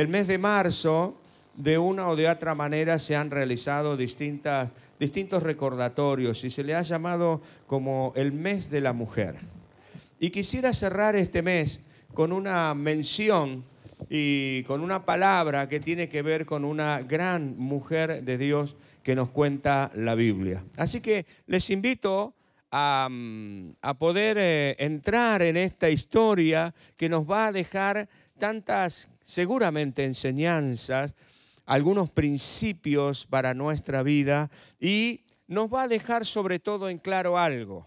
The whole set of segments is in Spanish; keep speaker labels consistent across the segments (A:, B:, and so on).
A: El mes de marzo, de una o de otra manera, se han realizado distintas, distintos recordatorios y se le ha llamado como el mes de la mujer. Y quisiera cerrar este mes con una mención y con una palabra que tiene que ver con una gran mujer de Dios que nos cuenta la Biblia. Así que les invito a, mm, poder eh, entrar en esta historia que nos va a dejar tantas seguramente enseñanzas, algunos principios para nuestra vida y nos va a dejar sobre todo en claro algo,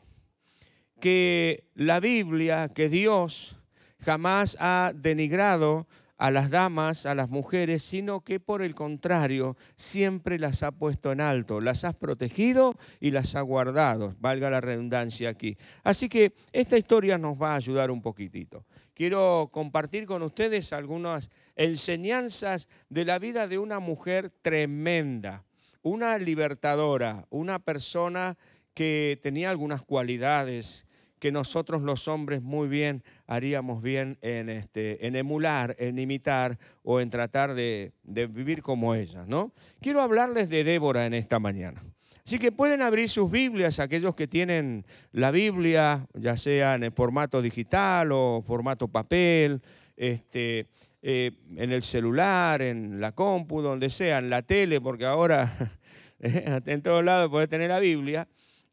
A: que la Biblia, que Dios jamás ha denigrado a las damas, a las mujeres, sino que por el contrario siempre las ha puesto en alto, las has protegido y las ha guardado, valga la redundancia aquí. Así que esta historia nos va a ayudar un poquitito. Quiero compartir con ustedes algunas enseñanzas de la vida de una mujer tremenda, una libertadora, una persona que tenía algunas cualidades que nosotros los hombres muy bien haríamos bien en, este, en emular, en imitar o en tratar de, de vivir como ella. ¿no? Quiero hablarles de Débora en esta mañana. Así que pueden abrir sus Biblias, aquellos que tienen la Biblia, ya sea en el formato digital o formato papel, este, eh, en el celular, en la compu, donde sea, en la tele, porque ahora en todos lados puedes tener la Biblia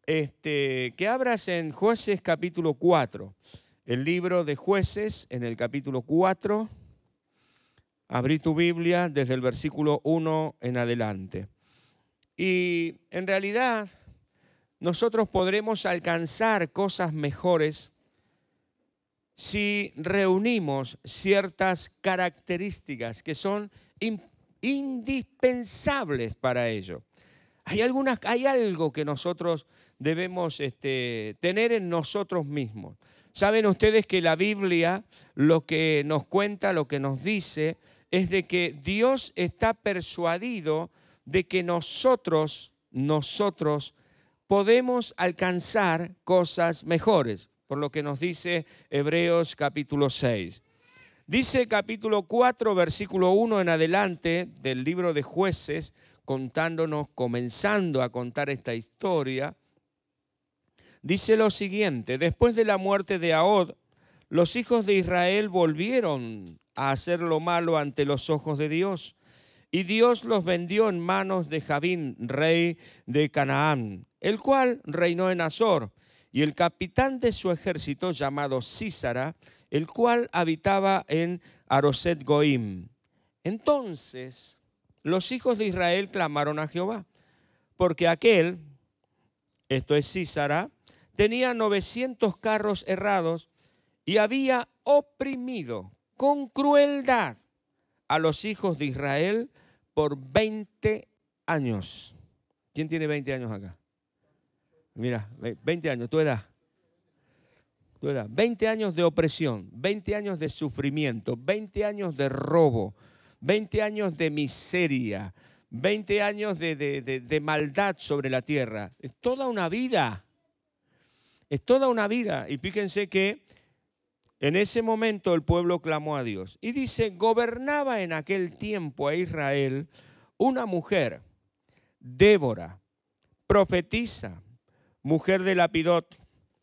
A: este, que abras en Jueces capítulo 4, el libro de Jueces en el capítulo 4. Abrí tu Biblia desde el versículo 1 en adelante. Y en realidad nosotros podremos alcanzar cosas mejores si reunimos ciertas características que son indispensables para ello. Hay, algunas, hay algo que nosotros debemos este, tener en nosotros mismos. Saben ustedes que la Biblia lo que nos cuenta, lo que nos dice, es de que Dios está persuadido de que nosotros, nosotros podemos alcanzar cosas mejores, por lo que nos dice Hebreos capítulo 6. Dice capítulo 4, versículo 1 en adelante del libro de jueces, contándonos, comenzando a contar esta historia, dice lo siguiente, después de la muerte de Ahod, los hijos de Israel volvieron a hacer lo malo ante los ojos de Dios. Y Dios los vendió en manos de Javín, rey de Canaán, el cual reinó en Azor, y el capitán de su ejército llamado Císara, el cual habitaba en Aroset Goim. Entonces los hijos de Israel clamaron a Jehová, porque aquel, esto es Císara, tenía 900 carros errados y había oprimido con crueldad a los hijos de Israel por 20 años. ¿Quién tiene 20 años acá? Mira, 20 años, tu edad. Tu edad. 20 años de opresión, 20 años de sufrimiento, 20 años de robo, 20 años de miseria, 20 años de, de maldad sobre la tierra. Es toda una vida. Es toda una vida. Y fíjense que en ese momento el pueblo clamó a Dios. Y dice, gobernaba en aquel tiempo a Israel una mujer, Débora, profetisa, mujer de Lapidot,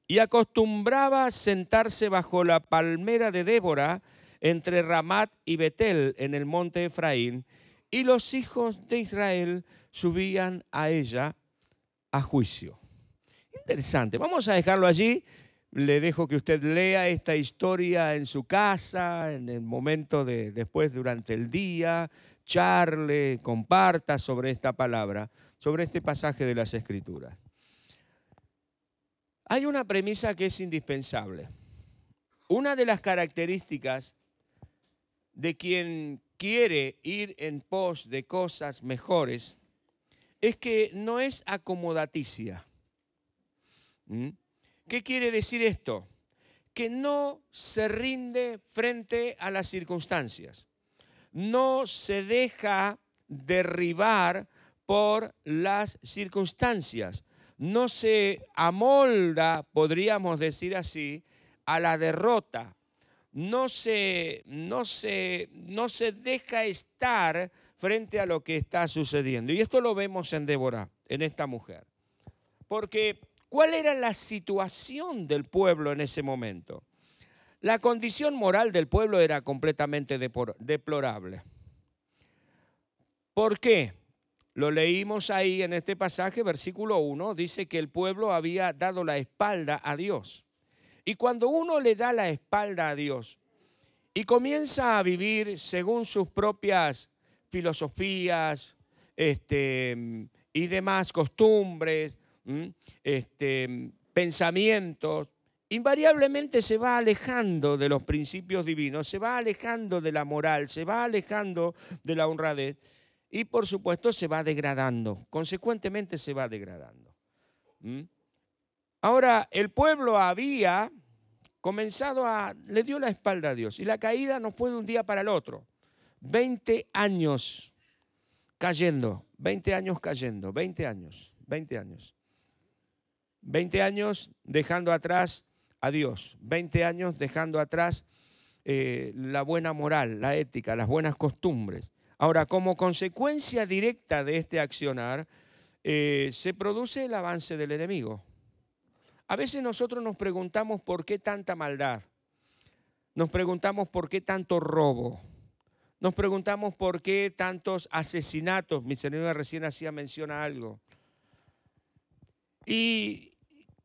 A: y acostumbraba a sentarse bajo la palmera de Débora entre Ramat y Betel en el monte Efraín, y los hijos de Israel subían a ella a juicio. Interesante. Vamos a dejarlo allí. Le dejo que usted lea esta historia en su casa, en el momento de después, durante el día, charle, comparta sobre esta palabra, sobre este pasaje de las Escrituras. Hay una premisa que es indispensable. Una de las características de quien quiere ir en pos de cosas mejores es que no es acomodaticia. ¿Mm? ¿Qué quiere decir esto? Que no se rinde frente a las circunstancias, no se deja derribar por las circunstancias, no se amolda, podríamos decir así, a la derrota, no se, no se, no se deja estar frente a lo que está sucediendo. Y esto lo vemos en Débora, en esta mujer. Porque, ¿cuál era la situación del pueblo en ese momento? La condición moral del pueblo era completamente deplorable. ¿Por qué? Lo leímos ahí en este pasaje, versículo 1, dice que el pueblo había dado la espalda a Dios. Y cuando uno le da la espalda a Dios y comienza a vivir según sus propias filosofías este, y demás costumbres, este, pensamientos, invariablemente se va alejando de los principios divinos, se va alejando de la moral, se va alejando de la honradez y por supuesto se va degradando, consecuentemente se va degradando. Ahora, el pueblo había comenzado a, le dio la espalda a Dios y la caída no fue de un día para el otro. 20 años cayendo, 20 años cayendo, 20 años, 20 años. 20 años dejando atrás a Dios, 20 años dejando atrás eh, la buena moral, la ética, las buenas costumbres. Ahora, como consecuencia directa de este accionar, eh, se produce el avance del enemigo. A veces nosotros nos preguntamos por qué tanta maldad. Nos preguntamos por qué tanto robo. Nos preguntamos por qué tantos asesinatos. Mi señora recién hacía mención a algo. Y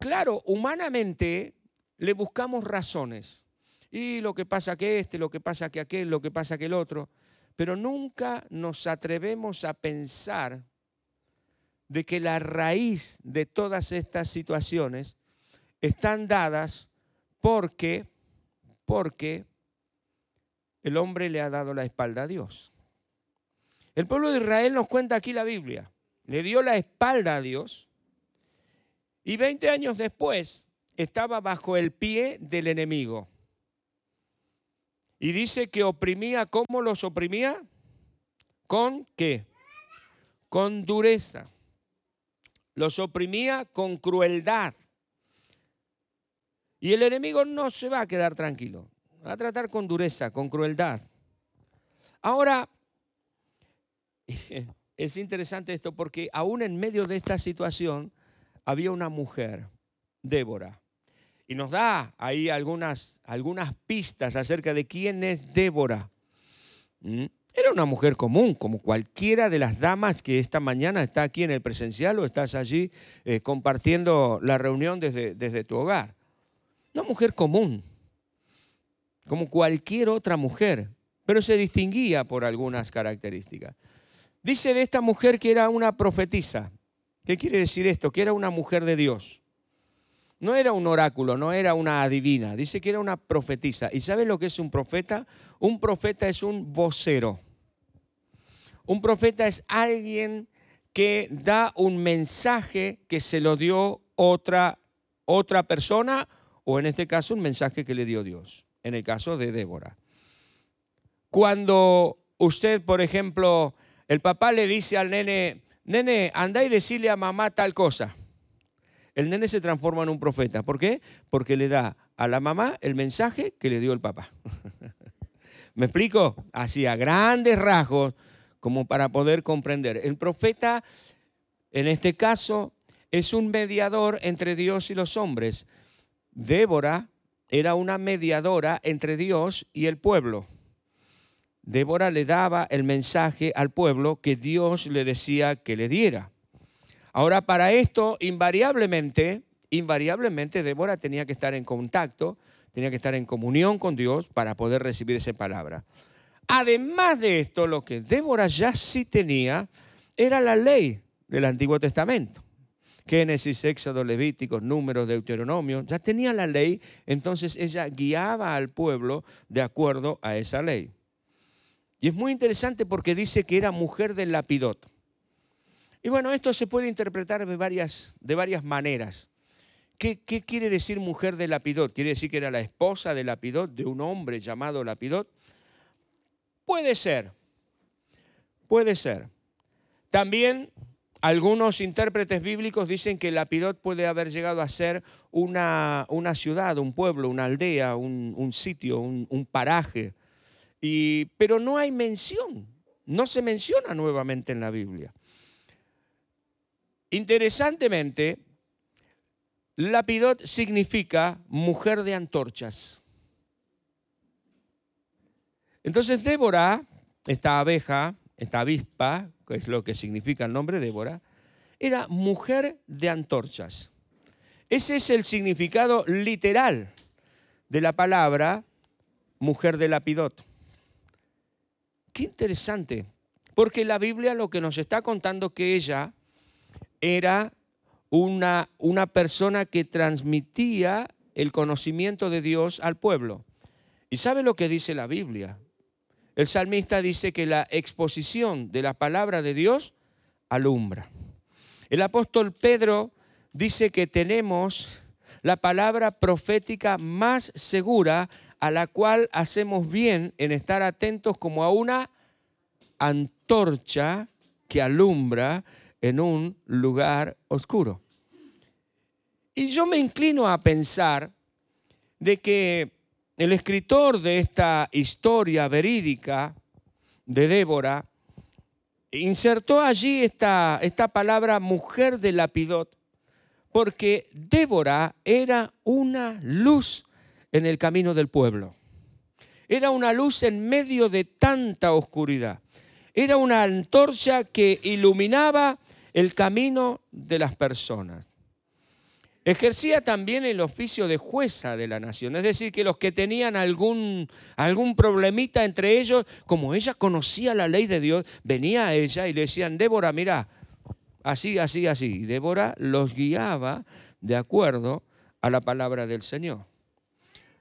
A: claro, humanamente le buscamos razones. Y lo que pasa que este, lo que pasa que aquel, lo que pasa que el otro. Pero nunca nos atrevemos a pensar de que la raíz de todas estas situaciones están dadas porque, porque el hombre le ha dado la espalda a Dios. El pueblo de Israel nos cuenta aquí la Biblia. Le dio la espalda a Dios y 20 años después estaba bajo el pie del enemigo. Y dice que oprimía, ¿cómo los oprimía? ¿Con qué? Con dureza. Los oprimía con crueldad. Y el enemigo no se va a quedar tranquilo, va a tratar con dureza, con crueldad. Ahora, es interesante esto porque aún en medio de esta situación había una mujer, Débora, y nos da ahí algunas, algunas pistas acerca de quién es Débora. ¿Mm? Era una mujer común, como cualquiera de las damas que esta mañana está aquí en el presencial o estás allí eh, compartiendo la reunión desde, desde tu hogar. Una mujer común, como cualquier otra mujer, pero se distinguía por algunas características. Dice de esta mujer que era una profetisa. ¿Qué quiere decir esto? Que era una mujer de Dios. No era un oráculo, no era una adivina. Dice que era una profetisa. ¿Y sabe lo que es un profeta? Un profeta es un vocero. Un profeta es alguien que da un mensaje que se lo dio otra, otra persona o en este caso un mensaje que le dio Dios, en el caso de Débora. Cuando usted, por ejemplo, el papá le dice al nene, nene, anda y decirle a mamá tal cosa. El nene se transforma en un profeta. ¿Por qué? Porque le da a la mamá el mensaje que le dio el papá. ¿Me explico? Así a grandes rasgos, como para poder comprender. El profeta, en este caso, es un mediador entre Dios y los hombres. Débora era una mediadora entre Dios y el pueblo. Débora le daba el mensaje al pueblo que Dios le decía que le diera. Ahora, para esto, invariablemente, invariablemente Débora tenía que estar en contacto, tenía que estar en comunión con Dios para poder recibir esa palabra. Además de esto, lo que Débora ya sí tenía era la ley del Antiguo Testamento. Génesis, Éxodo, Levíticos, Números, Deuteronomio, ya tenía la ley, entonces ella guiaba al pueblo de acuerdo a esa ley. Y es muy interesante porque dice que era mujer del lapidot. Y bueno, esto se puede interpretar de varias, de varias maneras. ¿Qué, ¿Qué, quiere decir mujer de lapidot? ¿Quiere decir que era la esposa de lapidot, de un hombre llamado lapidot? Puede ser, puede ser. También Algunos intérpretes bíblicos dicen que Lapidot puede haber llegado a ser una, una ciudad, un pueblo, una aldea, un, sitio, un, paraje. Pero no hay mención, no se menciona nuevamente en la Biblia. Interesantemente, Lapidot significa mujer de antorchas. Entonces Débora, esta abeja, esta avispa, que es lo que significa el nombre Débora, era mujer de antorchas. Ese es el significado literal de la palabra mujer de lapidot. Qué interesante, porque la Biblia lo que nos está contando que ella era una, una persona que transmitía el conocimiento de Dios al pueblo. ¿Y sabe lo que dice la Biblia? El salmista dice que la exposición de la palabra de Dios alumbra. El apóstol Pedro dice que tenemos la palabra profética más segura a la cual hacemos bien en estar atentos como a una antorcha que alumbra en un lugar oscuro. Y yo me inclino a pensar de que el escritor de esta historia verídica de Débora insertó allí esta, esta palabra mujer de Lapidot, porque Débora era una luz en el camino del pueblo. Era una luz en medio de tanta oscuridad. Era una antorcha que iluminaba el camino de las personas. Ejercía también el oficio de jueza de la nación, es decir, que los que tenían algún, algún problemita entre ellos, como ella conocía la ley de Dios, venía a ella y le decían, Débora, mira, así, así, así. Y Débora los guiaba de acuerdo a la palabra del Señor.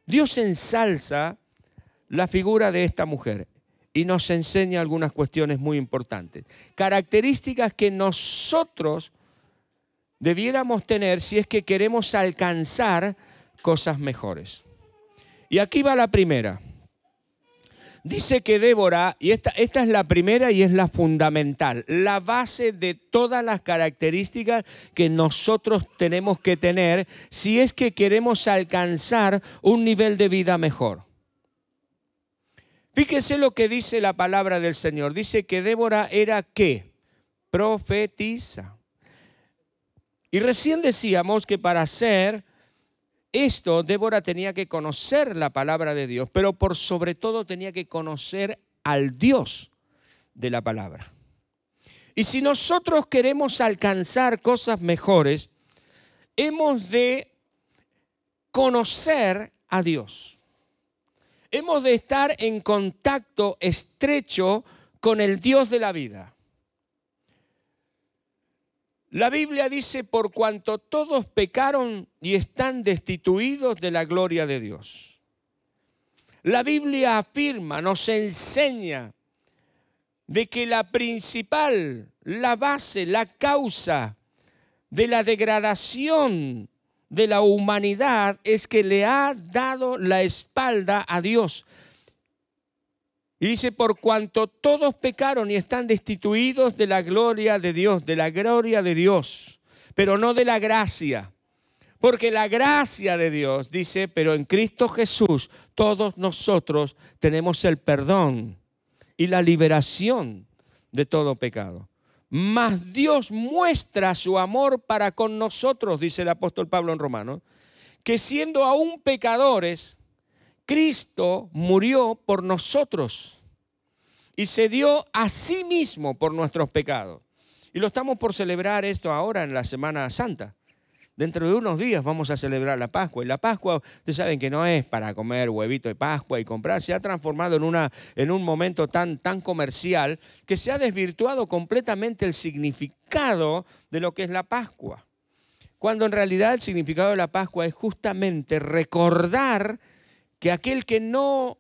A: Dios ensalza la figura de esta mujer y nos enseña algunas cuestiones muy importantes. Características que nosotros debiéramos tener si es que queremos alcanzar cosas mejores. Y aquí va la primera. Dice que Débora, y esta, esta, es la primera y es la fundamental, la base de todas las características que nosotros tenemos que tener si es que queremos alcanzar un nivel de vida mejor. Fíjese lo que dice la palabra del Señor. Dice que Débora era qué? Profetiza. Y recién decíamos que para hacer esto, Débora tenía que conocer la palabra de Dios, pero por sobre todo tenía que conocer al Dios de la palabra. Y si nosotros queremos alcanzar cosas mejores, hemos de conocer a Dios. Hemos de estar en contacto estrecho con el Dios de la vida. La Biblia dice, por cuanto todos pecaron y están destituidos de la gloria de Dios. La Biblia afirma, nos enseña de que la principal, la base, la causa de la degradación de la humanidad es que le ha dado la espalda a Dios. Y dice, por cuanto todos pecaron y están destituidos de la gloria de Dios, de la gloria de Dios, pero no de la gracia. Porque la gracia de Dios dice, pero en Cristo Jesús todos nosotros tenemos el perdón y la liberación de todo pecado. Mas Dios muestra su amor para con nosotros, dice el apóstol Pablo en Romanos, que siendo aún pecadores, Cristo murió por nosotros y se dio a sí mismo por nuestros pecados. Y lo estamos por celebrar esto ahora en la Semana Santa. Dentro de unos días vamos a celebrar la Pascua. Y la Pascua, ustedes saben que no es para comer huevito de Pascua y comprar. Se ha transformado en, una, en un momento tan, tan comercial que se ha desvirtuado completamente el significado de lo que es la Pascua. Cuando en realidad el significado de la Pascua es justamente recordar que aquel que no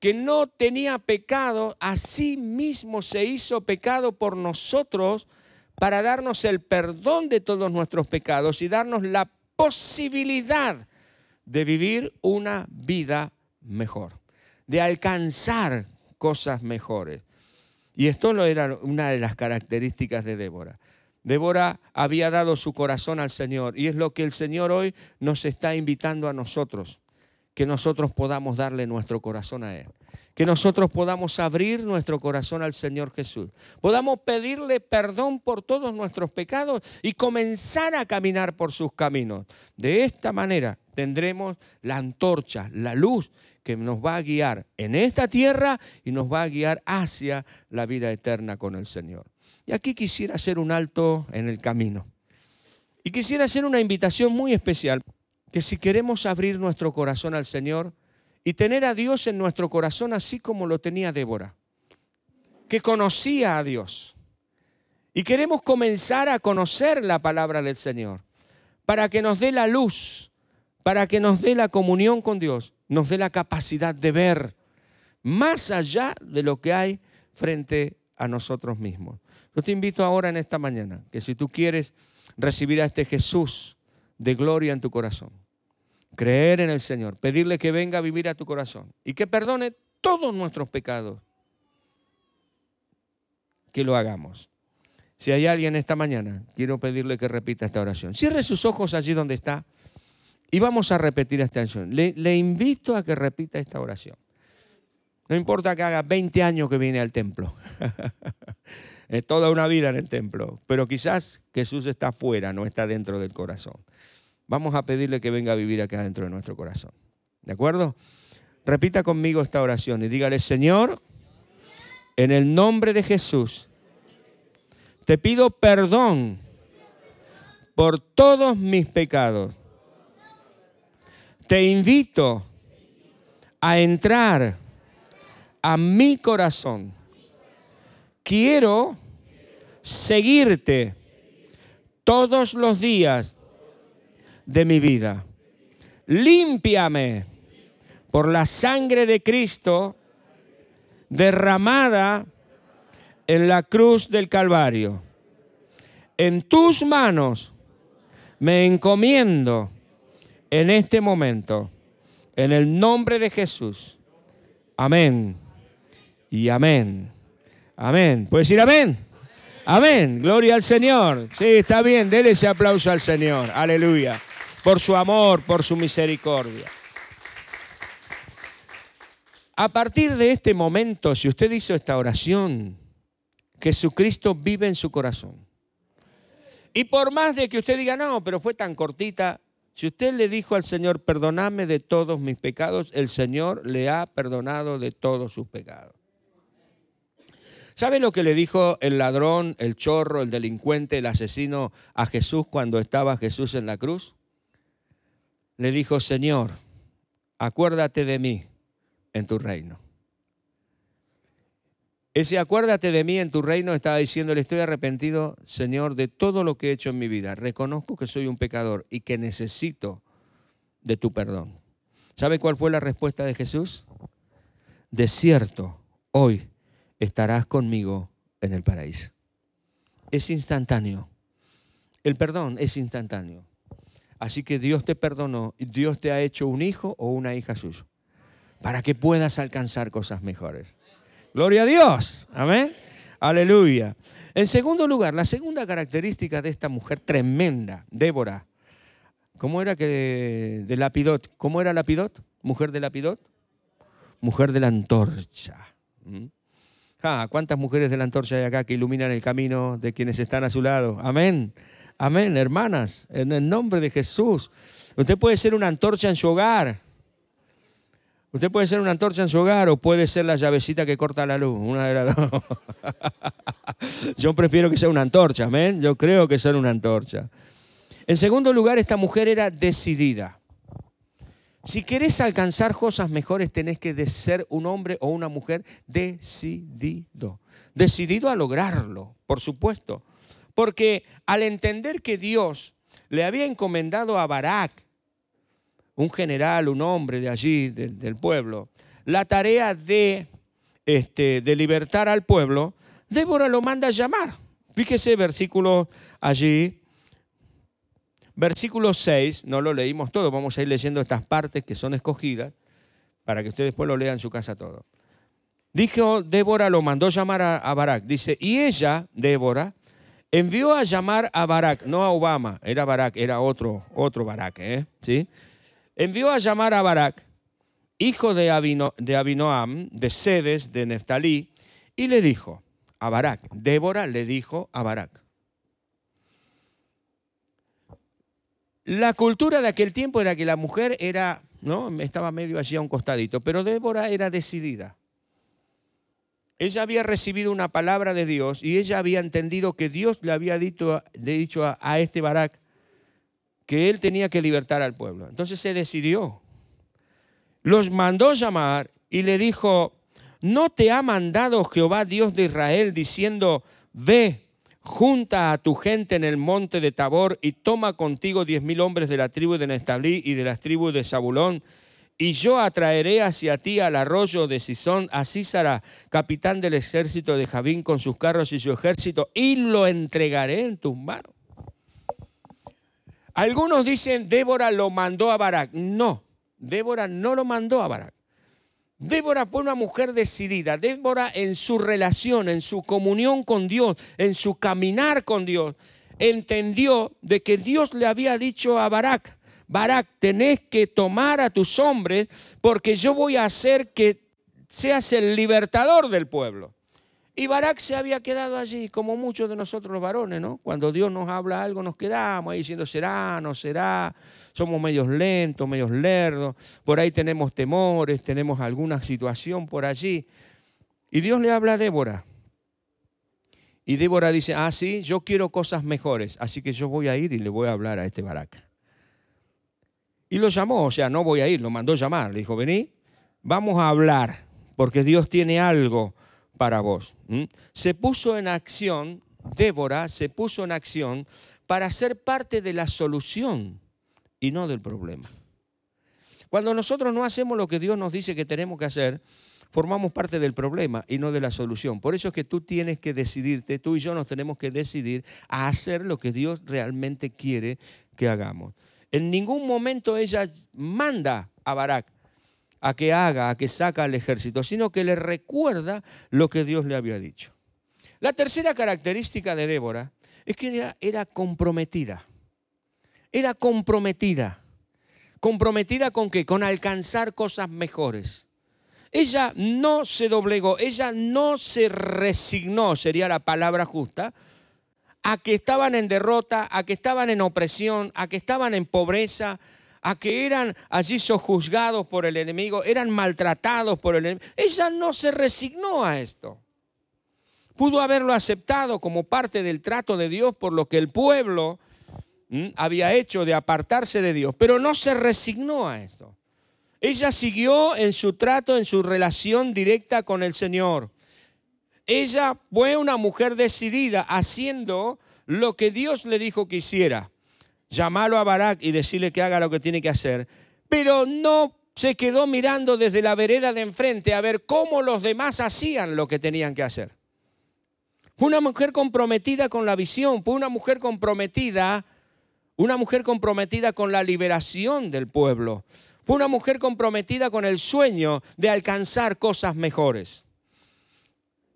A: que no tenía pecado, a sí mismo se hizo pecado por nosotros para darnos el perdón de todos nuestros pecados y darnos la posibilidad de vivir una vida mejor, de alcanzar cosas mejores. Y esto no era una de las características de Débora. Débora había dado su corazón al Señor y es lo que el Señor hoy nos está invitando a nosotros, que nosotros podamos darle nuestro corazón a Él que nosotros podamos abrir nuestro corazón al Señor Jesús. Podamos pedirle perdón por todos nuestros pecados y comenzar a caminar por sus caminos. De esta manera tendremos la antorcha, la luz que nos va a guiar en esta tierra y nos va a guiar hacia la vida eterna con el Señor. Y aquí quisiera hacer un alto en el camino. Y quisiera hacer una invitación muy especial, que si queremos abrir nuestro corazón al Señor, y tener a Dios en nuestro corazón así como lo tenía Débora, que conocía a Dios. Y queremos comenzar a conocer la palabra del Señor para que nos dé la luz, para que nos dé la comunión con Dios, nos dé la capacidad de ver más allá de lo que hay frente a nosotros mismos. Yo te invito ahora en esta mañana que si tú quieres recibir a este Jesús de gloria en tu corazón, creer en el Señor, pedirle que venga a vivir a tu corazón y que perdone todos nuestros pecados, que lo hagamos. Si hay alguien esta mañana, quiero pedirle que repita esta oración. Cierre sus ojos allí donde está y vamos a repetir esta oración. Le, le invito a que repita esta oración. No importa que haga 20 años que viene al templo. es toda una vida en el templo. Pero quizás Jesús está fuera, no está dentro del corazón vamos a pedirle que venga a vivir acá dentro de nuestro corazón. ¿De acuerdo? Repita conmigo esta oración y dígale, Señor, en el nombre de Jesús, te pido perdón por todos mis pecados. Te invito a entrar a mi corazón. Quiero seguirte todos los días de mi vida. Límpiame por la sangre de Cristo derramada en la cruz del Calvario. En tus manos me encomiendo en este momento, en el nombre de Jesús. Amén. Y amén. Amén. ¿Puedes decir amén? Amén. Gloria al Señor. Sí, está bien. Dele ese aplauso al Señor. Aleluya por su amor, por su misericordia. A partir de este momento, si usted hizo esta oración, Jesucristo vive en su corazón. Y por más de que usted diga, no, pero fue tan cortita, si usted le dijo al Señor, perdoname de todos mis pecados, el Señor le ha perdonado de todos sus pecados. ¿Sabe lo que le dijo el ladrón, el chorro, el delincuente, el asesino a Jesús cuando estaba Jesús en la cruz? le dijo, Señor, acuérdate de mí en tu reino. Ese acuérdate de mí en tu reino estaba diciéndole, estoy arrepentido, Señor, de todo lo que he hecho en mi vida. Reconozco que soy un pecador y que necesito de tu perdón. ¿Sabe cuál fue la respuesta de Jesús? De cierto, hoy estarás conmigo en el paraíso. Es instantáneo. El perdón es instantáneo. Así que Dios te perdonó, Dios te ha hecho un hijo o una hija suyo, para que puedas alcanzar cosas mejores. Gloria a Dios, amén. Aleluya. En segundo lugar, la segunda característica de esta mujer tremenda, Débora, ¿cómo era que de Lapidot? ¿Cómo era Lapidot? Mujer de Lapidot. Mujer de la antorcha. ¿Mm? Ah, ¿Cuántas mujeres de la antorcha hay acá que iluminan el camino de quienes están a su lado? Amén. Amén, hermanas, en el nombre de Jesús. Usted puede ser una antorcha en su hogar. Usted puede ser una antorcha en su hogar o puede ser la llavecita que corta la luz, una de las dos. Yo prefiero que sea una antorcha, amén. Yo creo que sea una antorcha. En segundo lugar, esta mujer era decidida. Si querés alcanzar cosas mejores, tenés que ser un hombre o una mujer decidido. Decidido a lograrlo, por supuesto. Porque al entender que Dios le había encomendado a Barak, un general, un hombre de allí, del, pueblo, la tarea de, este, de libertar al pueblo, Débora lo manda a llamar. Fíjese versículo allí, versículo 6, no lo leímos todo, vamos a ir leyendo estas partes que son escogidas para que ustedes después lo lean en su casa todo. Dijo, Débora lo mandó llamar a, Barak, dice, y ella, Débora, envió a llamar a Barak, no a Obama, era Barak, era otro, otro Barak, ¿eh? ¿Sí? Envió a llamar a Barak, hijo de, de Abinoam, de Sedes, de Neftalí, y le dijo a Barak, Débora le dijo a Barak, La cultura de aquel tiempo era que la mujer era, ¿no? Estaba medio allí a un costadito, pero Débora era decidida. Ella había recibido una palabra de Dios y ella había entendido que Dios le había dicho, dicho a, a este Barak que él tenía que libertar al pueblo. Entonces se decidió. Los mandó llamar y le dijo, ¿no te ha mandado Jehová Dios de Israel diciendo, ve, junta a tu gente en el monte de Tabor y toma contigo diez mil hombres de la tribu de Nestalí y de las tribus de Zabulón, y yo atraeré hacia ti al arroyo de Sisón a Císara, capitán del ejército de Javín, con sus carros y su ejército, y lo entregaré en tus manos. Algunos dicen, Débora lo mandó a Barak. No, Débora no lo mandó a Barak. Débora fue una mujer decidida. Débora en su relación, en su comunión con Dios, en su caminar con Dios, entendió de que Dios le había dicho a Barak, Barak, tenés que tomar a tus hombres porque yo voy a hacer que seas el libertador del pueblo. Y Barak se había quedado allí, como muchos de nosotros los varones, ¿no? Cuando Dios nos habla algo, nos quedamos ahí diciendo, será, no será. Somos medios lentos, medios lerdos. Por ahí tenemos temores, tenemos alguna situación por allí. Y Dios le habla a Débora. Y Débora dice, ah, sí, yo quiero cosas mejores, así que yo voy a ir y le voy a hablar a este Barak. Y lo llamó, o sea, no voy a ir, lo mandó llamar. Le dijo, vení, vamos a hablar, porque Dios tiene algo para vos. Se puso en acción, Débora se puso en acción para ser parte de la solución y no del problema. Cuando nosotros no hacemos lo que Dios nos dice que tenemos que hacer, formamos parte del problema y no de la solución. Por eso es que tú tienes que decidirte, tú y yo nos tenemos que decidir a hacer lo que Dios realmente quiere que hagamos. En ningún momento ella manda a Barak a que haga, a que saca al ejército, sino que le recuerda lo que Dios le había dicho. La tercera característica de Débora es que ella era comprometida. Era comprometida. ¿Comprometida con qué? Con alcanzar cosas mejores. Ella no se doblegó, ella no se resignó, sería la palabra justa, a que estaban en derrota, a que estaban en opresión, a que estaban en pobreza, a que eran allí sojuzgados por el enemigo, eran maltratados por el enemigo. Ella no se resignó a esto. Pudo haberlo aceptado como parte del trato de Dios por lo que el pueblo había hecho de apartarse de Dios, pero no se resignó a esto. Ella siguió en su trato, en su relación directa con el Señor. Ella fue una mujer decidida haciendo lo que Dios le dijo que hiciera llamarlo a Barak y decirle que haga lo que tiene que hacer, pero no se quedó mirando desde la vereda de enfrente a ver cómo los demás hacían lo que tenían que hacer. Una mujer comprometida con la visión, fue una mujer comprometida, una mujer comprometida con la liberación del pueblo, fue una mujer comprometida con el sueño de alcanzar cosas mejores.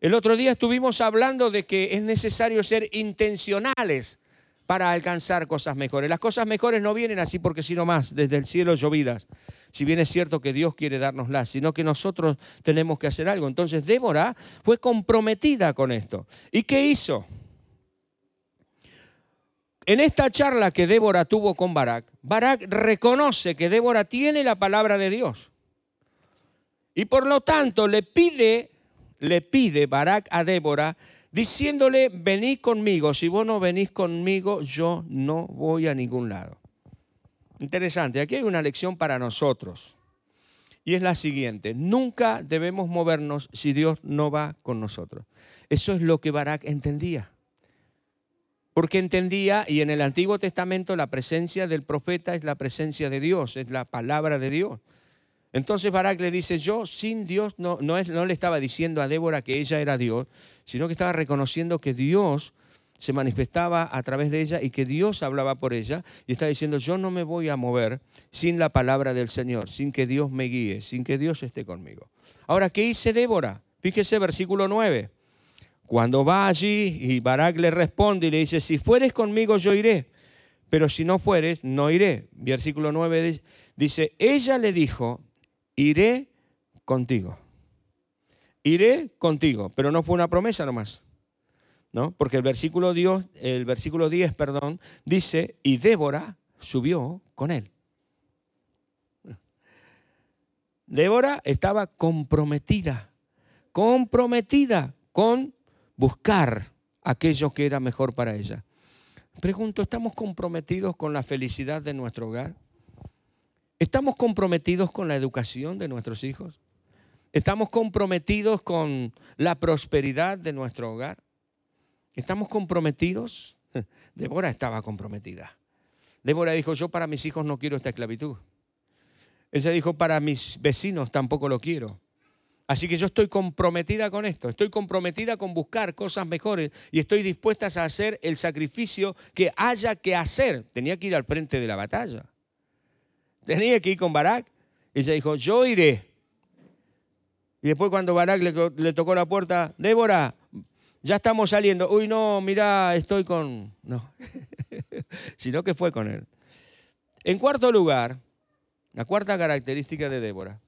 A: El otro día estuvimos hablando de que es necesario ser intencionales para alcanzar cosas mejores. Las cosas mejores no vienen así porque sino más, desde el cielo llovidas. Si bien es cierto que Dios quiere dárnoslas, sino que nosotros tenemos que hacer algo. Entonces Débora fue comprometida con esto. ¿Y qué hizo? En esta charla que Débora tuvo con Barak, Barak reconoce que Débora tiene la palabra de Dios. Y por lo tanto le pide, le pide Barak a Débora diciéndole, venid conmigo, si vos no venís conmigo, yo no voy a ningún lado. Interesante, aquí hay una lección para nosotros. Y es la siguiente, nunca debemos movernos si Dios no va con nosotros. Eso es lo que Barak entendía. Porque entendía, y en el Antiguo Testamento la presencia del profeta es la presencia de Dios, es la palabra de Dios. Entonces Barak le dice, yo sin Dios no, no, es, no le estaba diciendo a Débora que ella era Dios, sino que estaba reconociendo que Dios se manifestaba a través de ella y que Dios hablaba por ella. Y está diciendo, yo no me voy a mover sin la palabra del Señor, sin que Dios me guíe, sin que Dios esté conmigo. Ahora, ¿qué hice Débora? Fíjese versículo 9. Cuando va allí y Barak le responde y le dice, si fueres conmigo yo iré, pero si no fueres, no iré. Versículo 9 dice, ella le dijo, iré contigo. Iré contigo, pero no fue una promesa nomás. ¿No? Porque el versículo, Dios, el versículo 10 perdón, dice, y Débora subió con él. Débora estaba comprometida, comprometida con buscar aquello que era mejor para ella. Pregunto, ¿estamos comprometidos con la felicidad de nuestro hogar? ¿Estamos comprometidos con la educación de nuestros hijos? ¿Estamos comprometidos con la prosperidad de nuestro hogar? ¿Estamos comprometidos? Débora estaba comprometida. Débora dijo, yo para mis hijos no quiero esta esclavitud. Ella dijo, para mis vecinos tampoco lo quiero. Así que yo estoy comprometida con esto, estoy comprometida con buscar cosas mejores y estoy dispuesta a hacer el sacrificio que haya que hacer. Tenía que ir al frente de la batalla. Tenía que ir con Barak. Ella dijo, yo iré. Y después cuando Barak le, le tocó la puerta, Débora, ya estamos saliendo. Uy, no, mira, estoy con... No, sino que fue con él. En cuarto lugar, la cuarta característica de Débora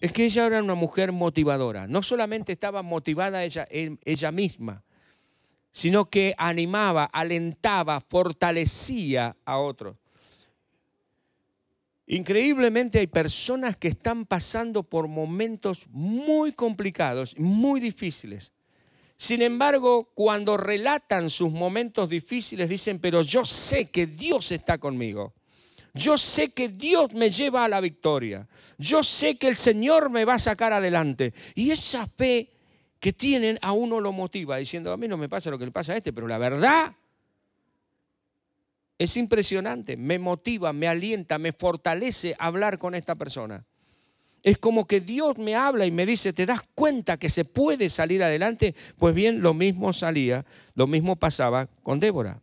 A: es que ella era una mujer motivadora. No solamente estaba motivada ella, ella misma, sino que animaba, alentaba, fortalecía a otros. Increíblemente hay personas que están pasando por momentos muy complicados, muy difíciles. Sin embargo, cuando relatan sus momentos difíciles, dicen, pero yo sé que Dios está conmigo. Yo sé que Dios me lleva a la victoria. Yo sé que el Señor me va a sacar adelante. Y esa fe que tienen a uno lo motiva, diciendo, a mí no me pasa lo que le pasa a este, pero la verdad es impresionante, me motiva, me alienta, me fortalece hablar con esta persona. Es como que Dios me habla y me dice, ¿te das cuenta que se puede salir adelante? Pues bien, lo mismo salía, lo mismo pasaba con Débora.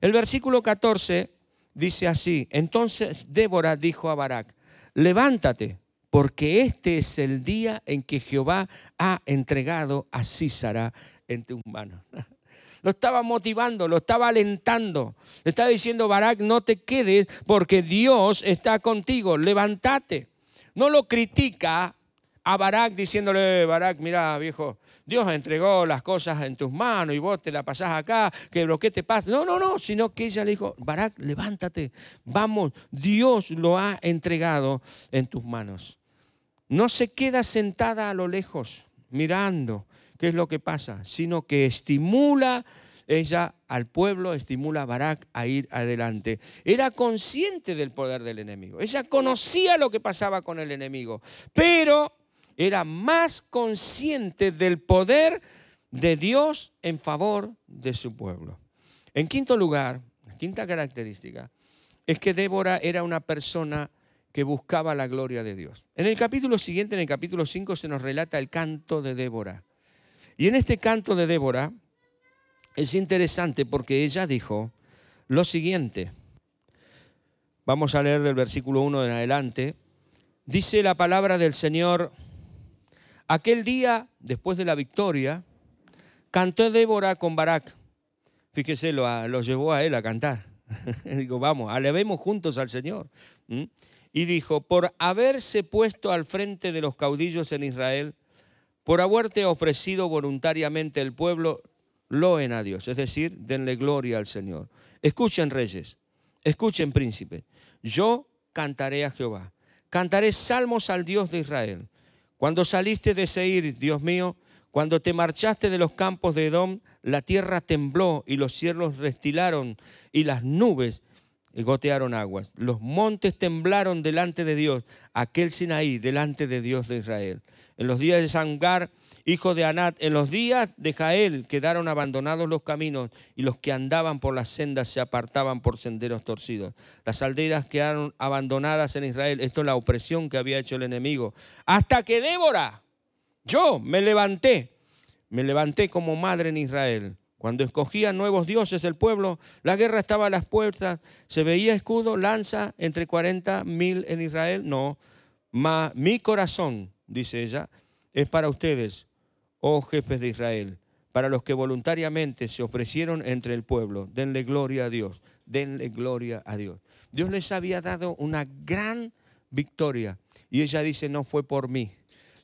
A: El versículo 14 dice así, entonces Débora dijo a Barak, levántate, porque este es el día en que Jehová ha entregado a Císara en tus manos. Lo estaba motivando, lo estaba alentando. Le estaba diciendo, Barak, no te quedes porque Dios está contigo, levántate. No lo critica a Barak diciéndole, Barak, mira viejo, Dios entregó las cosas en tus manos y vos te la pasás acá, que lo que te pasa. No, no, no, sino que ella le dijo, Barak, levántate, vamos, Dios lo ha entregado en tus manos. No se queda sentada a lo lejos mirando qué es lo que pasa, sino que estimula ella al pueblo, estimula a Barak a ir adelante. Era consciente del poder del enemigo. Ella conocía lo que pasaba con el enemigo, pero era más consciente del poder de Dios en favor de su pueblo. En quinto lugar, la quinta característica, es que Débora era una persona que buscaba la gloria de Dios. En el capítulo siguiente, en el capítulo 5, se nos relata el canto de Débora. Y en este canto de Débora es interesante porque ella dijo lo siguiente. Vamos a leer del versículo 1 en adelante. Dice la palabra del Señor Aquel día, después de la victoria, cantó Débora con Barak. Fíjese, lo, llevó a él a cantar. Digo, vamos, alevemos juntos al Señor. Y dijo, por haberse puesto al frente de los caudillos en Israel, por haberte ofrecido voluntariamente el pueblo, loen a Dios, es decir, denle gloria al Señor. Escuchen reyes, escuchen príncipes, yo cantaré a Jehová, cantaré salmos al Dios de Israel. Cuando saliste de Seir, Dios mío, cuando te marchaste de los campos de Edom, la tierra tembló y los cielos restilaron y las nubes gotearon aguas. Los montes temblaron delante de Dios, aquel Sinaí delante de Dios de Israel. En los días de Sangar hijo de Anat, en los días de Jael quedaron abandonados los caminos y los que andaban por las sendas se apartaban por senderos torcidos. Las aldeas quedaron abandonadas en Israel. Esto es la opresión que había hecho el enemigo. Hasta que Débora, yo me levanté, me levanté como madre en Israel. Cuando escogían nuevos dioses el pueblo, la guerra estaba a las puertas, se veía escudo, lanza entre 40 mil en Israel. No, mi corazón, dice ella, es para ustedes oh jefes de Israel, para los que voluntariamente se ofrecieron entre el pueblo. Denle gloria a Dios, denle gloria a Dios. Dios les había dado una gran victoria y ella dice, no fue por mí.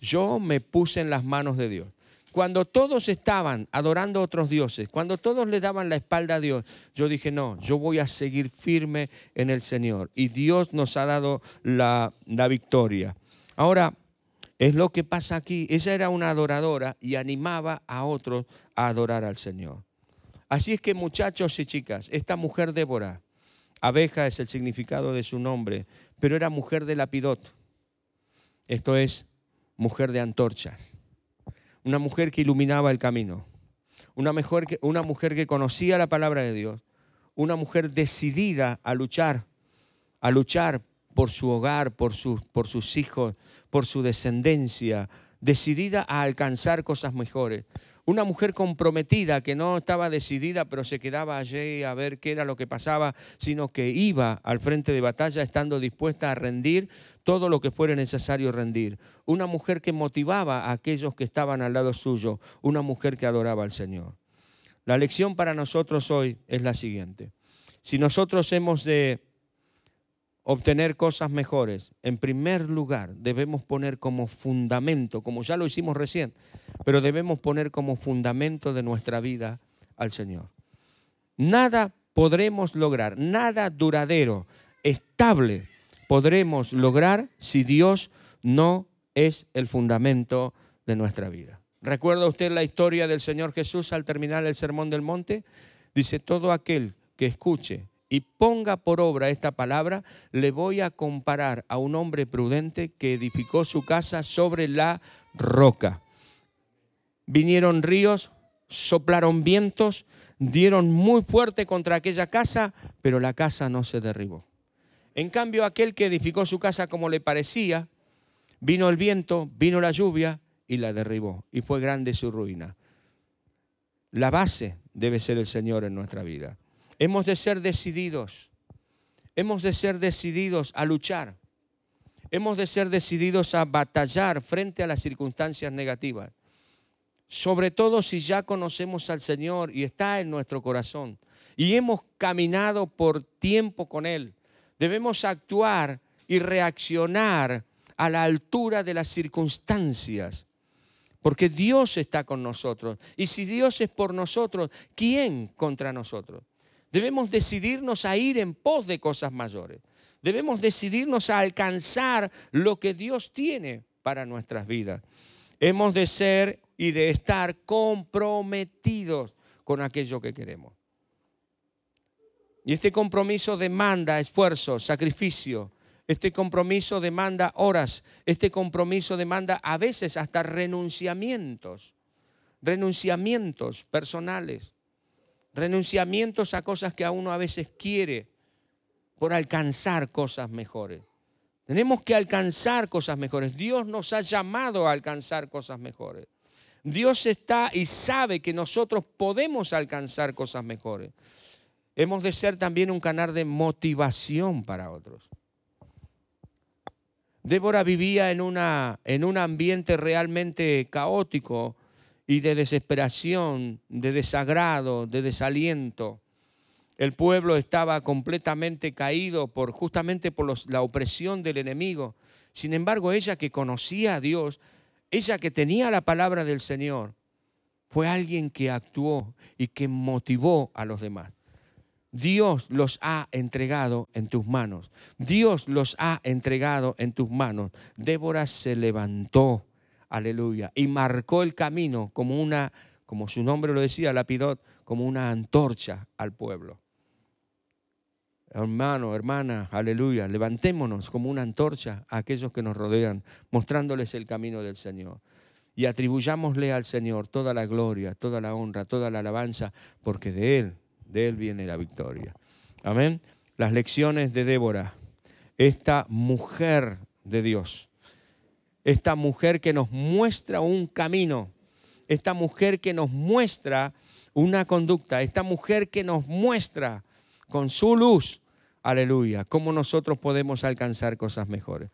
A: Yo me puse en las manos de Dios. Cuando todos estaban adorando a otros dioses, cuando todos le daban la espalda a Dios, yo dije, no, yo voy a seguir firme en el Señor. Y Dios nos ha dado la, la victoria. Ahora, es lo que pasa aquí. Ella era una adoradora y animaba a otros a adorar al Señor. Así es que muchachos y chicas, esta mujer Débora, abeja es el significado de su nombre, pero era mujer de lapidot. Esto es mujer de antorchas. Una mujer que iluminaba el camino. Una mujer que, una mujer que conocía la palabra de Dios. Una mujer decidida a luchar, a luchar por su hogar, por sus, por sus hijos, por su descendencia, decidida a alcanzar cosas mejores. Una mujer comprometida que no estaba decidida, pero se quedaba allí a ver qué era lo que pasaba, sino que iba al frente de batalla estando dispuesta a rendir todo lo que fuera necesario rendir. Una mujer que motivaba a aquellos que estaban al lado suyo, una mujer que adoraba al Señor. La lección para nosotros hoy es la siguiente. Si nosotros hemos de obtener cosas mejores, en primer lugar debemos poner como fundamento, como ya lo hicimos recién, pero debemos poner como fundamento de nuestra vida al Señor. Nada podremos lograr, nada duradero, estable podremos lograr si Dios no es el fundamento de nuestra vida. ¿Recuerda usted la historia del Señor Jesús al terminar el Sermón del Monte? Dice, todo aquel que escuche y ponga por obra esta palabra, le voy a comparar a un hombre prudente que edificó su casa sobre la roca. Vinieron ríos, soplaron vientos, dieron muy fuerte contra aquella casa, pero la casa no se derribó. En cambio, aquel que edificó su casa como le parecía, vino el viento, vino la lluvia y la derribó. Y fue grande su ruina. La base debe ser el Señor en nuestra vida. Hemos de ser decididos. Hemos de ser decididos a luchar. Hemos de ser decididos a batallar frente a las circunstancias negativas. Sobre todo si ya conocemos al Señor y está en nuestro corazón y hemos caminado por tiempo con Él. Debemos actuar y reaccionar a la altura de las circunstancias. Porque Dios está con nosotros. Y si Dios es por nosotros, ¿quién contra nosotros? Debemos decidirnos a ir en pos de cosas mayores. Debemos decidirnos a alcanzar lo que Dios tiene para nuestras vidas. Hemos de ser y de estar comprometidos con aquello que queremos. Y este compromiso demanda esfuerzo, sacrificio. Este compromiso demanda horas. Este compromiso demanda a veces hasta renunciamientos. Renunciamientos personales renunciamientos a cosas que a uno a veces quiere por alcanzar cosas mejores. Tenemos que alcanzar cosas mejores. Dios nos ha llamado a alcanzar cosas mejores. Dios está y sabe que nosotros podemos alcanzar cosas mejores. Hemos de ser también un canal de motivación para otros. Débora vivía en, una, en un ambiente realmente caótico, y de desesperación, de desagrado, de desaliento. El pueblo estaba completamente caído por justamente por la opresión del enemigo. Sin embargo, ella que conocía a Dios, ella que tenía la palabra del Señor, fue alguien que actuó y que motivó a los demás. Dios los ha entregado en tus manos. Dios los ha entregado en tus manos. Débora se levantó aleluya, y marcó el camino como una, como su nombre lo decía, Lapidot, como una antorcha al pueblo. Hermano, hermana, aleluya, levantémonos como una antorcha a aquellos que nos rodean, mostrándoles el camino del Señor. Y atribuyámosle al Señor toda la gloria, toda la honra, toda la alabanza, porque de Él, de Él viene la victoria. Amén. Las lecciones de Débora, esta mujer de Dios, esta mujer que nos muestra un camino, esta mujer que nos muestra una conducta, esta mujer que nos muestra con su luz, aleluya, cómo nosotros podemos alcanzar cosas mejores.